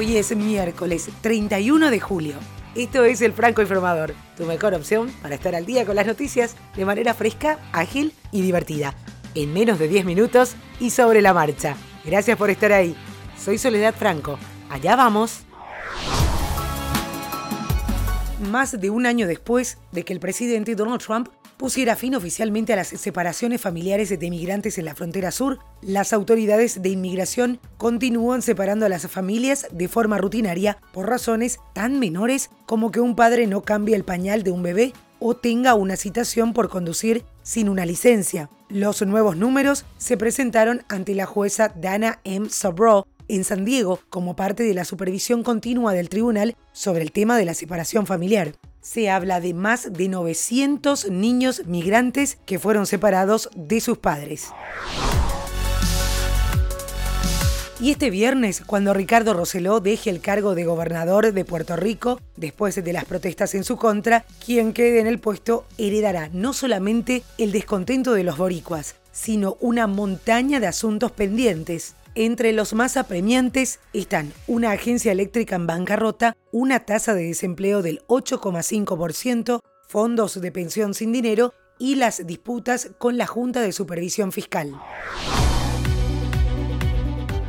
Hoy es miércoles 31 de julio. Esto es el Franco Informador, tu mejor opción para estar al día con las noticias de manera fresca, ágil y divertida. En menos de 10 minutos y sobre la marcha. Gracias por estar ahí. Soy Soledad Franco. Allá vamos. Más de un año después de que el presidente Donald Trump pusiera fin oficialmente a las separaciones familiares de migrantes en la frontera sur, las autoridades de inmigración continúan separando a las familias de forma rutinaria por razones tan menores como que un padre no cambie el pañal de un bebé o tenga una citación por conducir sin una licencia. Los nuevos números se presentaron ante la jueza Dana M. Sabro en San Diego como parte de la supervisión continua del tribunal sobre el tema de la separación familiar se habla de más de 900 niños migrantes que fueron separados de sus padres. Y este viernes, cuando Ricardo Roseló deje el cargo de gobernador de Puerto Rico, después de las protestas en su contra, quien quede en el puesto heredará no solamente el descontento de los boricuas, sino una montaña de asuntos pendientes. Entre los más apremiantes están una agencia eléctrica en bancarrota, una tasa de desempleo del 8,5%, fondos de pensión sin dinero y las disputas con la Junta de Supervisión Fiscal.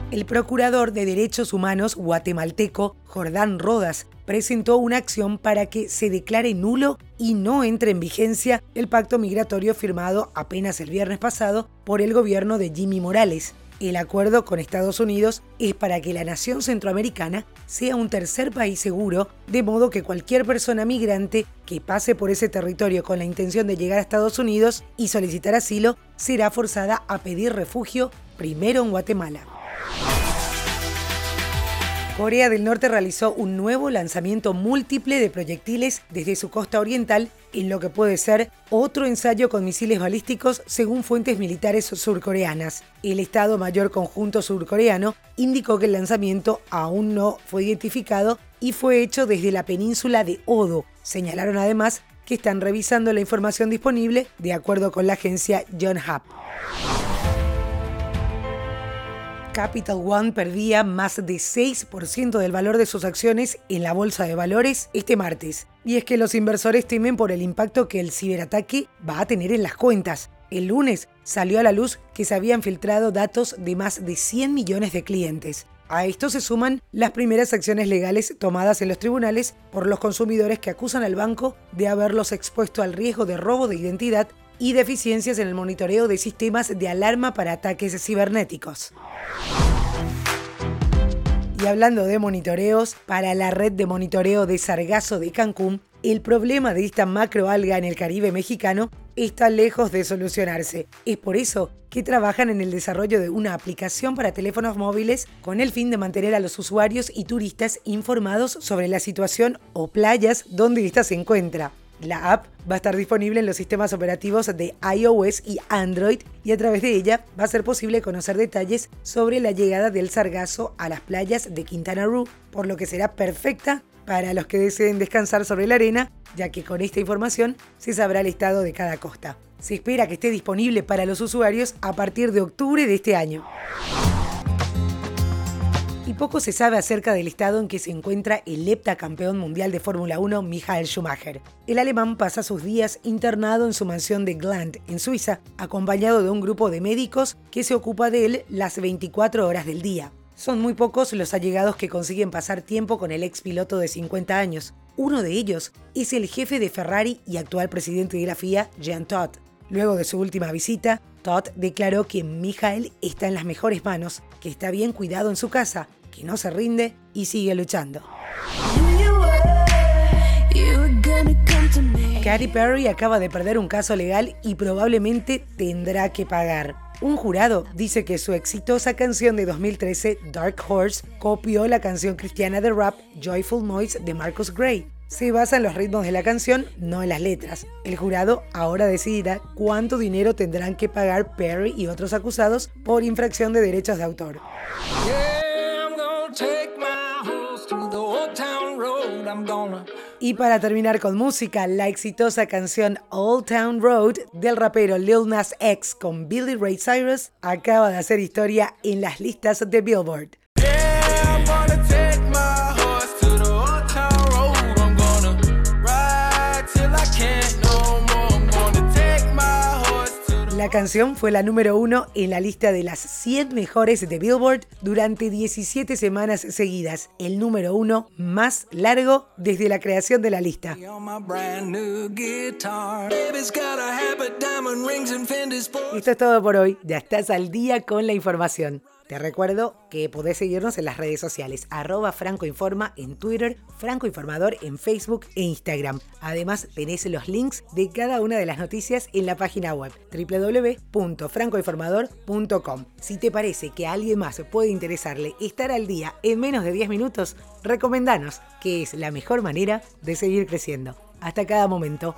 El procurador de Derechos Humanos guatemalteco, Jordán Rodas, presentó una acción para que se declare nulo y no entre en vigencia el pacto migratorio firmado apenas el viernes pasado por el gobierno de Jimmy Morales. El acuerdo con Estados Unidos es para que la nación centroamericana sea un tercer país seguro, de modo que cualquier persona migrante que pase por ese territorio con la intención de llegar a Estados Unidos y solicitar asilo será forzada a pedir refugio primero en Guatemala. Corea del Norte realizó un nuevo lanzamiento múltiple de proyectiles desde su costa oriental en lo que puede ser otro ensayo con misiles balísticos según fuentes militares surcoreanas. El Estado Mayor Conjunto Surcoreano indicó que el lanzamiento aún no fue identificado y fue hecho desde la península de Odo. Señalaron además que están revisando la información disponible de acuerdo con la agencia John Hub. Capital One perdía más de 6% del valor de sus acciones en la bolsa de valores este martes. Y es que los inversores temen por el impacto que el ciberataque va a tener en las cuentas. El lunes salió a la luz que se habían filtrado datos de más de 100 millones de clientes. A esto se suman las primeras acciones legales tomadas en los tribunales por los consumidores que acusan al banco de haberlos expuesto al riesgo de robo de identidad y deficiencias en el monitoreo de sistemas de alarma para ataques cibernéticos. Y hablando de monitoreos, para la red de monitoreo de Sargazo de Cancún, el problema de esta macroalga en el Caribe mexicano está lejos de solucionarse. Es por eso que trabajan en el desarrollo de una aplicación para teléfonos móviles con el fin de mantener a los usuarios y turistas informados sobre la situación o playas donde ésta se encuentra. La app va a estar disponible en los sistemas operativos de iOS y Android y a través de ella va a ser posible conocer detalles sobre la llegada del sargazo a las playas de Quintana Roo, por lo que será perfecta para los que deseen descansar sobre la arena, ya que con esta información se sabrá el estado de cada costa. Se espera que esté disponible para los usuarios a partir de octubre de este año y poco se sabe acerca del estado en que se encuentra el heptacampeón mundial de Fórmula 1 Michael Schumacher. El alemán pasa sus días internado en su mansión de Gland, en Suiza, acompañado de un grupo de médicos que se ocupa de él las 24 horas del día. Son muy pocos los allegados que consiguen pasar tiempo con el ex piloto de 50 años. Uno de ellos es el jefe de Ferrari y actual presidente de la FIA, Jean Todt. Luego de su última visita, Todd declaró que Michael está en las mejores manos, que está bien cuidado en su casa que no se rinde y sigue luchando. Katy Perry acaba de perder un caso legal y probablemente tendrá que pagar. Un jurado dice que su exitosa canción de 2013, Dark Horse, copió la canción cristiana de rap Joyful Noise de Marcus Gray. Se basa en los ritmos de la canción, no en las letras. El jurado ahora decidirá cuánto dinero tendrán que pagar Perry y otros acusados por infracción de derechos de autor. Y para terminar con música, la exitosa canción Old Town Road del rapero Lil Nas X con Billy Ray Cyrus acaba de hacer historia en las listas de Billboard. La canción fue la número uno en la lista de las 100 mejores de Billboard durante 17 semanas seguidas, el número uno más largo desde la creación de la lista. Esto es todo por hoy, ya estás al día con la información. Te recuerdo que podés seguirnos en las redes sociales, arroba francoinforma en Twitter, francoinformador en Facebook e Instagram. Además, tenés los links de cada una de las noticias en la página web www.francoinformador.com. Si te parece que a alguien más puede interesarle estar al día en menos de 10 minutos, recomendanos, que es la mejor manera de seguir creciendo. Hasta cada momento.